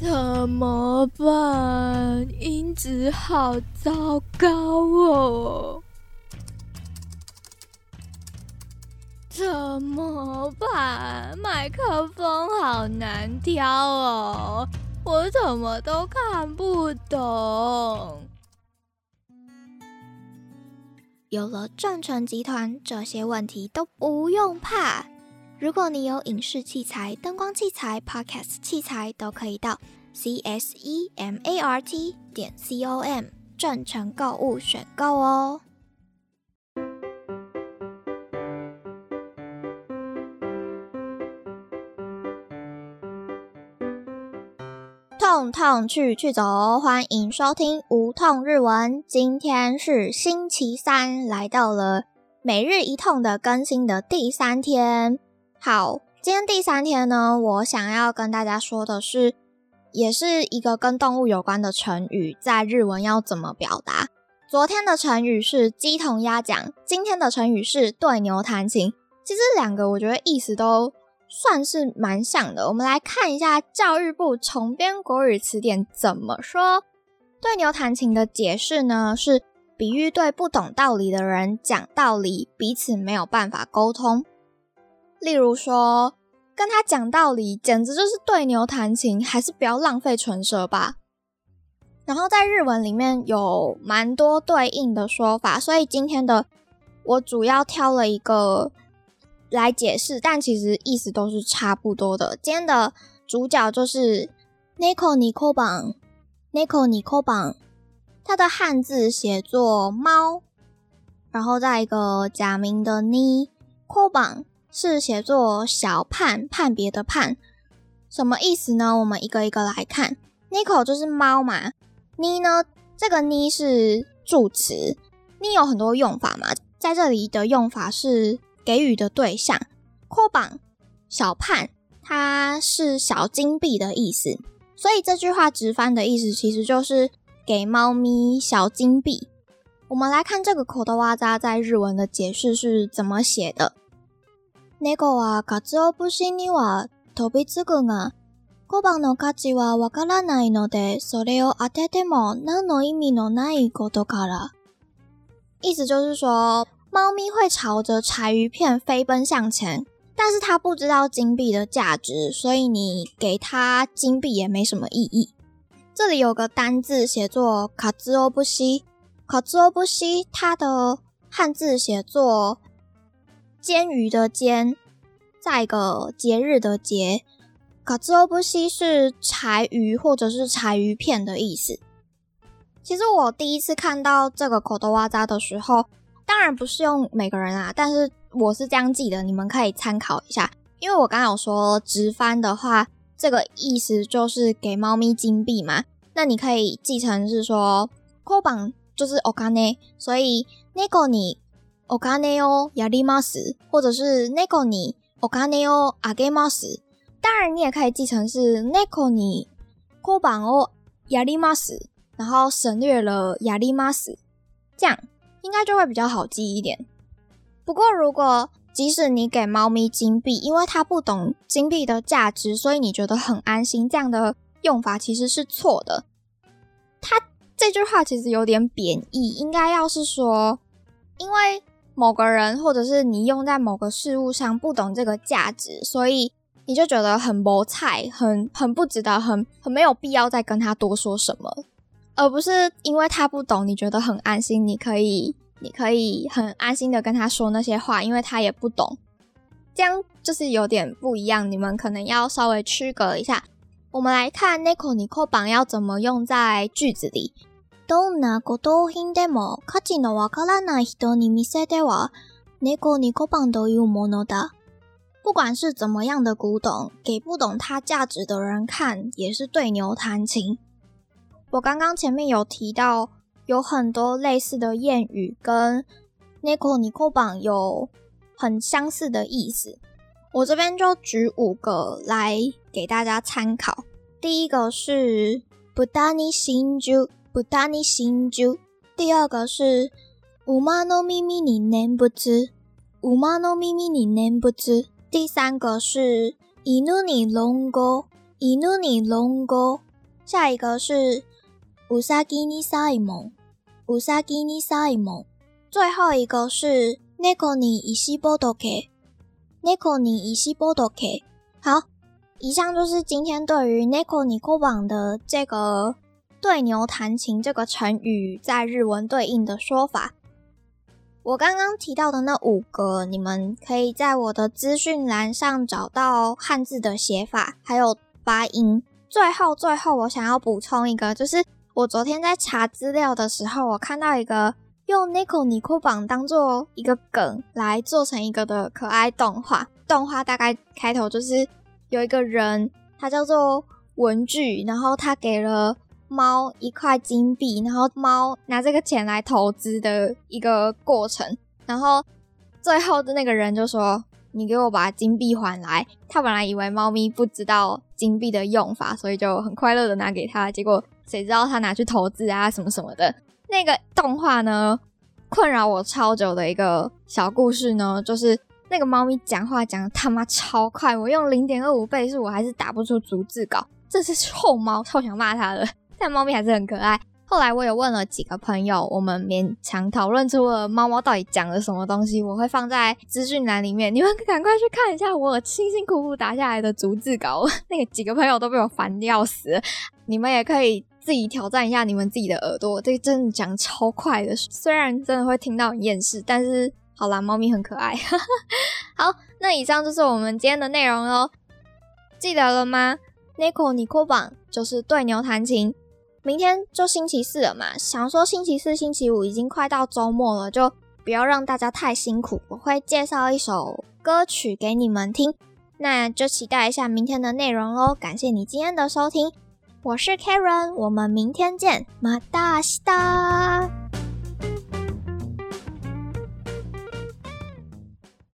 怎么办？音质好糟糕哦！怎么办？麦克风好难挑哦，我怎么都看不懂。有了正成集团，这些问题都不用怕。如果你有影视器材、灯光器材、Podcast 器材，都可以到 C S E M A R T 点 C O M 正成购物选购哦。痛痛去去走，欢迎收听无痛日文。今天是星期三，来到了每日一痛的更新的第三天。好，今天第三天呢，我想要跟大家说的是，也是一个跟动物有关的成语，在日文要怎么表达？昨天的成语是鸡同鸭讲，今天的成语是对牛弹琴。其实两个我觉得意思都算是蛮像的。我们来看一下教育部重编国语词典怎么说。对牛弹琴的解释呢，是比喻对不懂道理的人讲道理，彼此没有办法沟通。例如说，跟他讲道理，简直就是对牛弹琴，还是不要浪费唇舌吧。然后在日文里面有蛮多对应的说法，所以今天的我主要挑了一个来解释，但其实意思都是差不多的。今天的主角就是 Neko Niko 榜，Neko Niko 榜，它的汉字写作猫，然后在一个假名的 Ni Ko 榜。是写作小判判别的判，什么意思呢？我们一个一个来看。Nico 就是猫嘛，Ni 呢？这个 Ni 是助词，Ni 有很多用法嘛，在这里的用法是给予的对象。扩榜小判，它是小金币的意思，所以这句话直翻的意思其实就是给猫咪小金币。我们来看这个口头哇扎在日文的解释是怎么写的。猫は鰹節には飛びつくが、小判の価値はわからないので、それを当てても何の意味のないことから。意思就是说，猫咪会朝着柴鱼片飞奔向前，但是它不知道金币的价值，所以你给它金币也没什么意义。这里有个单字写作卡兹欧布西，卡兹欧布西，它的汉字写作。煎鱼的煎，在一个节日的节，卡兹欧布西是柴鱼或者是柴鱼片的意思。其实我第一次看到这个口头哇扎的时候，当然不是用每个人啊，但是我是这样记的，你们可以参考一下。因为我刚刚有说直翻的话，这个意思就是给猫咪金币嘛，那你可以记成是说 k o 就是 okane，所以 neko 你。お金をやります，或者是猫にお金をあげます。当然，你也可以记成是猫に小判をやります，然后省略了やります，这样应该就会比较好记一点。不过，如果即使你给猫咪金币，因为它不懂金币的价值，所以你觉得很安心，这样的用法其实是错的。它这句话其实有点贬义，应该要是说，因为。 某个人，或者是你用在某个事物上不懂这个价值，所以你就觉得很薄菜，很很不值得，很很没有必要再跟他多说什么，而不是因为他不懂，你觉得很安心，你可以你可以很安心的跟他说那些话，因为他也不懂，这样就是有点不一样，你们可能要稍微区隔一下。我们来看 Nico Nico 榜要怎么用在句子里。どんな古董品でも価値のわからない人に見せては、猫に小判というものだ。不管是怎么样的古董，给不懂它价值的人看，也是对牛弹琴。我刚刚前面有提到，有很多类似的谚语跟猫に小判有很相似的意思。我这边就举五个来给大家参考。第一个是不达尼新珠。 不达尼新珠。第二个是五马诺咪咪你念不知，五马诺咪咪你念不知。第三个是伊努尼龙哥， 犬にロンゴ。下一个是ウサギにサイモン。ウサギにサイモン。最后一个是猫に石ボドケ。猫に石ボドケ。好，以上就是今天对于猫にコバン的这个 对牛弹琴这个成语在日文对应的说法。我刚刚提到的那五个，你们可以在我的资讯栏上找到汉字的写法，还有发音。最后，最后，我想要补充一个，就是我昨天在查资料的时候，我看到一个用 Nico 尼库榜当做一个梗来做成一个的可爱动画。动画大概开头就是有一个人，他叫做文具，然后他给了。猫一块金币，然后猫拿这个钱来投资的一个过程，然后最后的那个人就说：“你给我把金币还来。”他本来以为猫咪不知道金币的用法，所以就很快乐的拿给他。结果谁知道他拿去投资啊什么什么的。那个动画呢，困扰我超久的一个小故事呢，就是那个猫咪讲话讲的他妈超快，我用零点二五倍速我还是打不出逐字稿，这是臭猫，超想骂他的。但猫咪还是很可爱。后来我也问了几个朋友，我们勉强讨论出了猫猫到底讲了什么东西。我会放在资讯栏里面，你们赶快去看一下我辛辛苦苦打下来的逐字稿。那个几个朋友都被我烦的要死。你们也可以自己挑战一下你们自己的耳朵，这真的讲超快的。虽然真的会听到很厌世，但是好啦，猫咪很可爱。好，那以上就是我们今天的内容喽。记得了吗？Nico 尼库榜就是对牛弹琴。明天就星期四了嘛，想说星期四、星期五已经快到周末了，就不要让大家太辛苦。我会介绍一首歌曲给你们听，那就期待一下明天的内容喽。感谢你今天的收听，我是 Karen，我们明天见，马达西达。